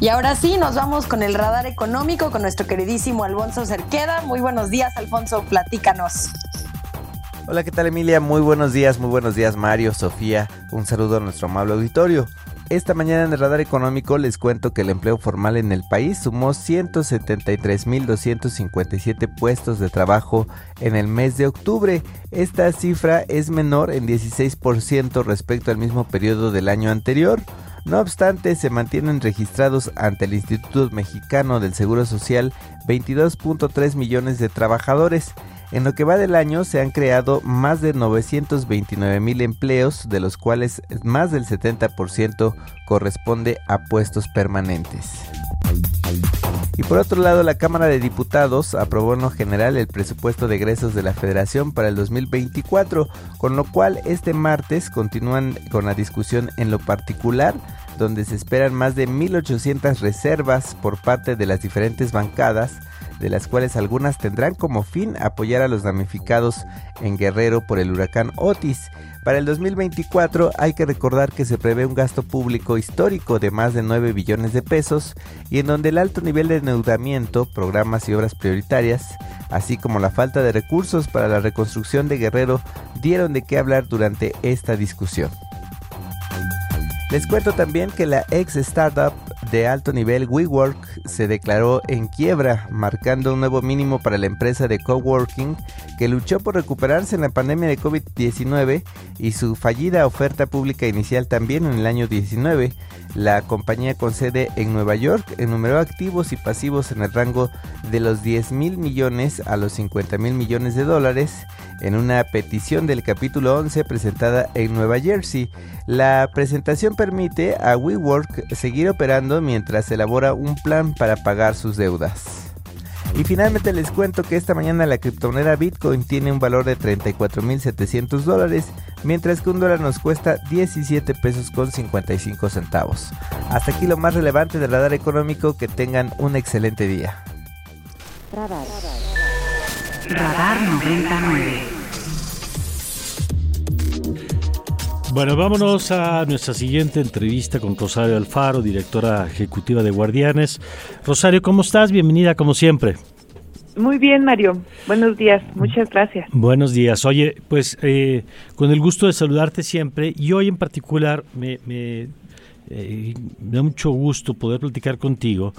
Y ahora sí, nos vamos con el radar económico con nuestro queridísimo Alfonso Cerqueda. Muy buenos días, Alfonso, platícanos. Hola, ¿qué tal Emilia? Muy buenos días, muy buenos días Mario, Sofía. Un saludo a nuestro amable auditorio. Esta mañana en el radar económico les cuento que el empleo formal en el país sumó 173.257 puestos de trabajo en el mes de octubre. Esta cifra es menor en 16% respecto al mismo periodo del año anterior. No obstante, se mantienen registrados ante el Instituto Mexicano del Seguro Social 22.3 millones de trabajadores. En lo que va del año se han creado más de 929 mil empleos, de los cuales más del 70% corresponde a puestos permanentes. Y por otro lado, la Cámara de Diputados aprobó en lo general el presupuesto de egresos de la Federación para el 2024, con lo cual este martes continúan con la discusión en lo particular, donde se esperan más de 1.800 reservas por parte de las diferentes bancadas de las cuales algunas tendrán como fin apoyar a los damnificados en Guerrero por el huracán Otis. Para el 2024 hay que recordar que se prevé un gasto público histórico de más de 9 billones de pesos y en donde el alto nivel de endeudamiento, programas y obras prioritarias, así como la falta de recursos para la reconstrucción de Guerrero dieron de qué hablar durante esta discusión. Les cuento también que la ex startup de alto nivel WeWork se declaró en quiebra, marcando un nuevo mínimo para la empresa de coworking que luchó por recuperarse en la pandemia de COVID-19 y su fallida oferta pública inicial también en el año 19. La compañía con sede en Nueva York enumeró activos y pasivos en el rango de los 10 mil millones a los 50 mil millones de dólares en una petición del capítulo 11 presentada en Nueva Jersey. La presentación permite a WeWork seguir operando mientras elabora un plan para pagar sus deudas. Y finalmente les cuento que esta mañana la criptomoneda Bitcoin tiene un valor de 34.700 dólares, mientras que un dólar nos cuesta 17 pesos con 55 centavos. Hasta aquí lo más relevante del radar económico, que tengan un excelente día. Radar. Radar 99. Bueno, vámonos a nuestra siguiente entrevista con Rosario Alfaro, directora ejecutiva de Guardianes. Rosario, ¿cómo estás? Bienvenida como siempre. Muy bien, Mario. Buenos días. Muchas gracias. Buenos días. Oye, pues eh, con el gusto de saludarte siempre y hoy en particular me, me eh, me da mucho gusto poder platicar contigo,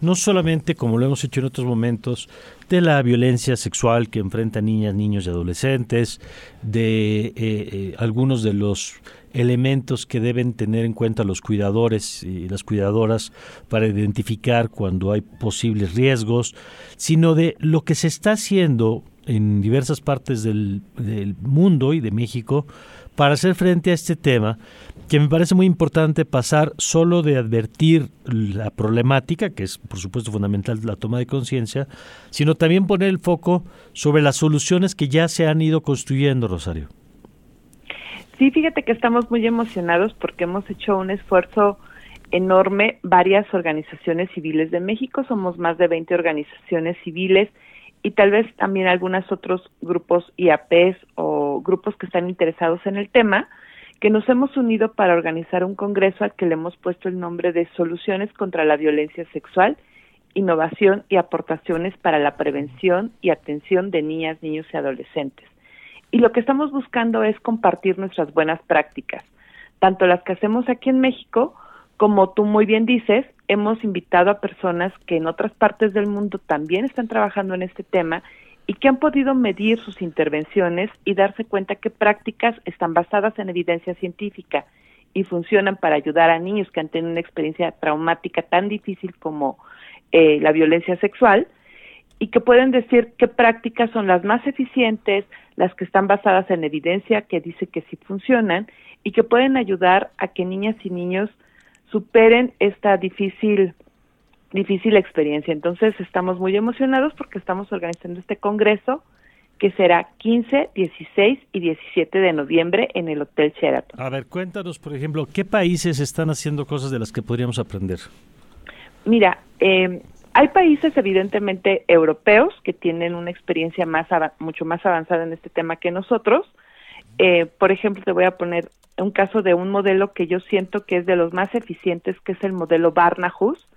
no solamente como lo hemos hecho en otros momentos, de la violencia sexual que enfrentan niñas, niños y adolescentes, de eh, eh, algunos de los elementos que deben tener en cuenta los cuidadores y las cuidadoras para identificar cuando hay posibles riesgos, sino de lo que se está haciendo en diversas partes del, del mundo y de México para hacer frente a este tema, que me parece muy importante pasar solo de advertir la problemática, que es por supuesto fundamental la toma de conciencia, sino también poner el foco sobre las soluciones que ya se han ido construyendo, Rosario. Sí, fíjate que estamos muy emocionados porque hemos hecho un esfuerzo enorme, varias organizaciones civiles de México, somos más de 20 organizaciones civiles y tal vez también algunos otros grupos IAPs o grupos que están interesados en el tema, que nos hemos unido para organizar un congreso al que le hemos puesto el nombre de Soluciones contra la Violencia Sexual, Innovación y Aportaciones para la Prevención y Atención de Niñas, Niños y Adolescentes. Y lo que estamos buscando es compartir nuestras buenas prácticas, tanto las que hacemos aquí en México, como tú muy bien dices, hemos invitado a personas que en otras partes del mundo también están trabajando en este tema y que han podido medir sus intervenciones y darse cuenta que prácticas están basadas en evidencia científica y funcionan para ayudar a niños que han tenido una experiencia traumática tan difícil como eh, la violencia sexual y que pueden decir qué prácticas son las más eficientes, las que están basadas en evidencia que dice que sí funcionan y que pueden ayudar a que niñas y niños superen esta difícil difícil experiencia. Entonces estamos muy emocionados porque estamos organizando este congreso que será 15, 16 y 17 de noviembre en el Hotel Sheraton. A ver, cuéntanos, por ejemplo, ¿qué países están haciendo cosas de las que podríamos aprender? Mira, eh, hay países evidentemente europeos que tienen una experiencia más mucho más avanzada en este tema que nosotros. Eh, por ejemplo, te voy a poner un caso de un modelo que yo siento que es de los más eficientes, que es el modelo Barnahus.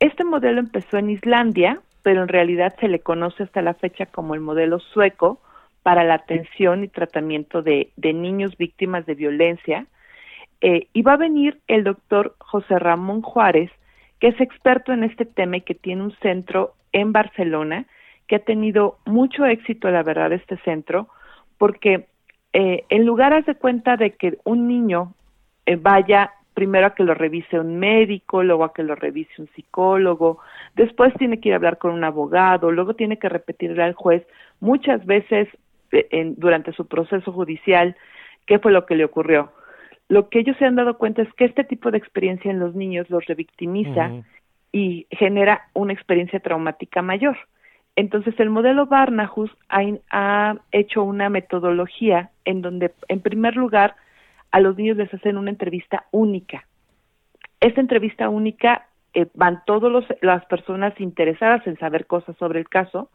Este modelo empezó en Islandia, pero en realidad se le conoce hasta la fecha como el modelo sueco para la atención y tratamiento de, niños víctimas de violencia. Eh, y va a venir el doctor José Ramón Juárez, que es experto en este tema y que tiene un centro en Barcelona, que ha tenido mucho éxito, la verdad, este centro, porque eh, en lugar de cuenta de que un niño eh, vaya primero a que lo revise un médico, luego a que lo revise un psicólogo, después tiene que ir a hablar con un abogado, luego tiene que repetirle al juez muchas veces eh, durante su proceso judicial qué fue lo que le ocurrió lo que ellos se han dado cuenta es que este tipo de experiencia en los niños los revictimiza y genera una experiencia traumática mayor. Entonces, el modelo Barnahus ha, ha, hecho una metodología en donde, en primer lugar, a los niños les hacen una entrevista única. Esta entrevista única eh, van todas las personas interesadas en saber cosas sobre el caso,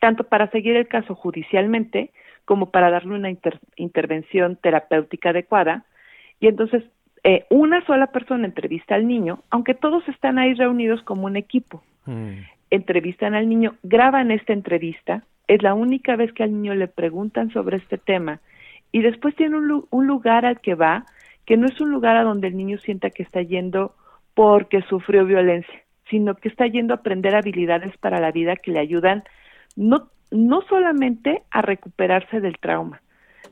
tanto para seguir el caso judicialmente como para darle una intervención terapéutica adecuada y entonces, eh, una sola persona entrevista al niño, aunque todos están ahí reunidos como un equipo. Mm. Entrevistan al niño, graban esta entrevista, es la única vez que al niño le preguntan sobre este tema y después tiene un, lugar al que va, que no es un lugar a donde el niño sienta que está yendo porque sufrió violencia, sino que está yendo a aprender habilidades para la vida que le ayudan no, no solamente a recuperarse del trauma,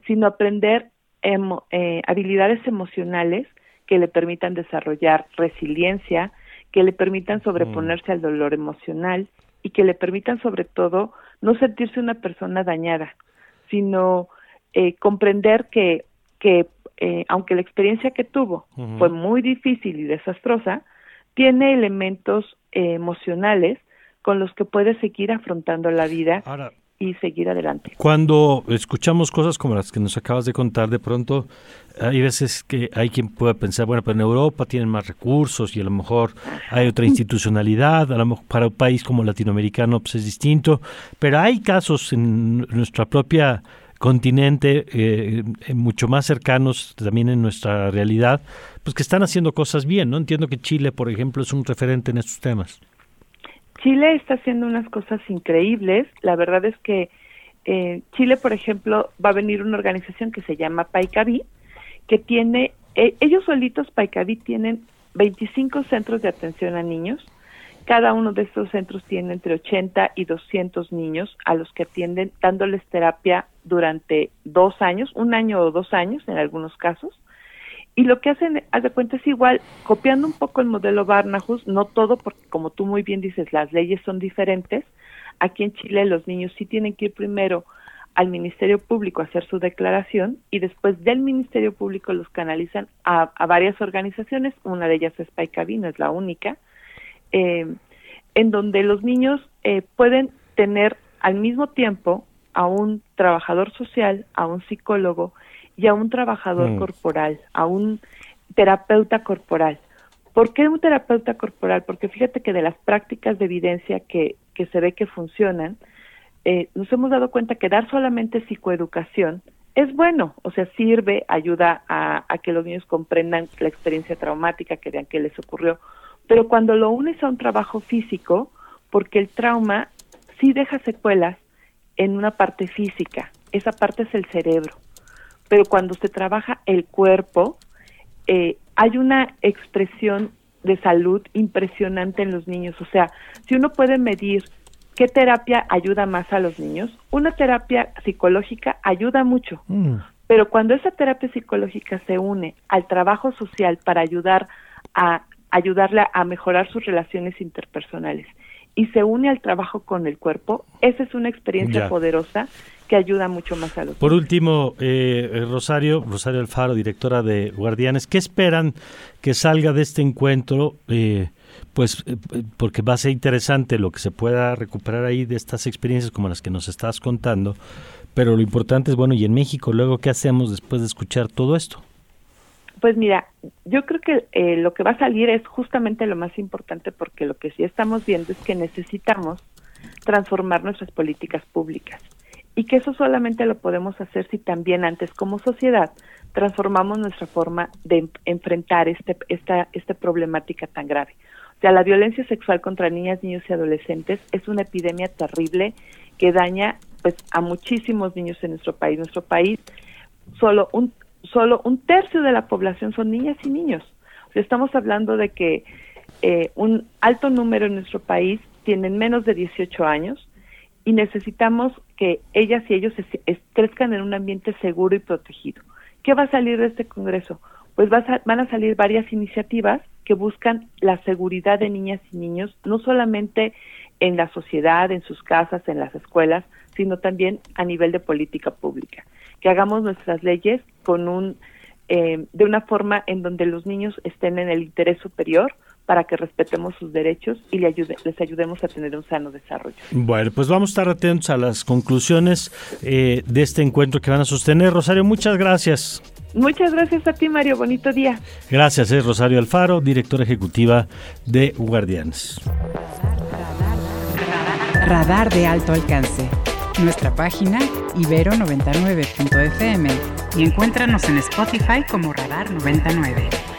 sino aprender eh, habilidades emocionales que le permitan desarrollar resiliencia, que le permitan sobreponerse al dolor emocional y que le permitan sobre todo no sentirse una persona dañada, sino eh, comprender que, que eh, aunque la experiencia que tuvo fue muy difícil y desastrosa, tiene elementos emocionales con los que puede seguir afrontando la vida y seguir adelante. Cuando escuchamos cosas como las que nos acabas de contar, de pronto hay veces que hay quien puede pensar, bueno, pero en Europa tienen más recursos y a lo mejor hay otra institucionalidad, a lo mejor para un país como latinoamericano pues es distinto, pero hay casos en nuestra propia continente, eh, mucho más cercanos también en nuestra realidad, pues que están haciendo cosas bien, ¿no? Entiendo que Chile, por ejemplo, es un referente en estos temas. Chile está haciendo unas cosas increíbles. La verdad es que eh, Chile, por ejemplo, va a venir una organización que se llama Paicaví, que tiene, eh, ellos solitos, Paicaví, tienen 25 centros de atención a niños. Cada uno de estos centros tiene entre 80 y 200 niños a los que atienden dándoles terapia durante dos años, un año o dos años en algunos casos. Y lo que hacen, haz de cuenta, es igual, copiando un poco el modelo Barnahus, no todo, porque como tú muy bien dices, las leyes son diferentes. Aquí en Chile los niños sí tienen que ir primero al Ministerio Público a hacer su declaración y después del Ministerio Público los canalizan a, varias organizaciones, una de ellas es Paicabino, es la única, eh, en donde los niños eh, pueden tener al mismo tiempo a un trabajador social, a un psicólogo y a un trabajador mm. corporal, a un terapeuta corporal. ¿Por qué un terapeuta corporal? Porque fíjate que de las prácticas de evidencia que, que se ve que funcionan, eh, nos hemos dado cuenta que dar solamente psicoeducación es bueno, o sea, sirve, ayuda a, a que los niños comprendan la experiencia traumática, que vean qué les ocurrió, pero cuando lo unes a un trabajo físico, porque el trauma sí deja secuelas en una parte física, esa parte es el cerebro pero cuando se trabaja el cuerpo, eh, hay una expresión de salud impresionante en los niños. O sea, si uno puede medir qué terapia ayuda más a los niños, una terapia psicológica ayuda mucho. Mm. Pero cuando esa terapia psicológica se une al trabajo social para ayudar a ayudarle a mejorar sus relaciones interpersonales y se une al trabajo con el cuerpo, esa es una experiencia poderosa que ayuda mucho más a los Por último, eh, Rosario, Rosario Alfaro, directora de Guardianes, ¿qué esperan que salga de este encuentro? Eh, pues eh, porque va a ser interesante lo que se pueda recuperar ahí de estas experiencias como las que nos estás contando, pero lo importante es, bueno, ¿y en México luego qué hacemos después de escuchar todo esto? Pues mira, yo creo que eh, lo que va a salir es justamente lo más importante porque lo que sí estamos viendo es que necesitamos transformar nuestras políticas públicas y que eso solamente lo podemos hacer si también antes como sociedad transformamos nuestra forma de enfrentar este, esta, esta problemática tan grave. O sea, la violencia sexual contra niñas, niños y adolescentes es una epidemia terrible que daña pues a muchísimos niños en nuestro país. Nuestro país solo un solo un tercio de la población son niñas y niños. O sea, estamos hablando de que eh, un alto número en nuestro país tienen menos de 18 años y necesitamos que ellas y ellos crezcan en un ambiente seguro y protegido. ¿Qué va a salir de este Congreso? Pues van a salir varias iniciativas que buscan la seguridad de niñas y niños, no solamente en la sociedad, en sus casas, en las escuelas, sino también a nivel de política pública. Que hagamos nuestras leyes con un, eh, de una forma en donde los niños estén en el interés superior, para que respetemos sus derechos y les, ayudemos a tener un sano desarrollo. Bueno, pues vamos a estar atentos a las conclusiones eh, de este encuentro que van a sostener. Rosario, muchas gracias. Muchas gracias a ti, Mario. Bonito día. Gracias, es Rosario Alfaro, directora ejecutiva de Guardianes. Radar de alto alcance. Nuestra página ibero99.fm y encuéntranos en Spotify como Radar 99.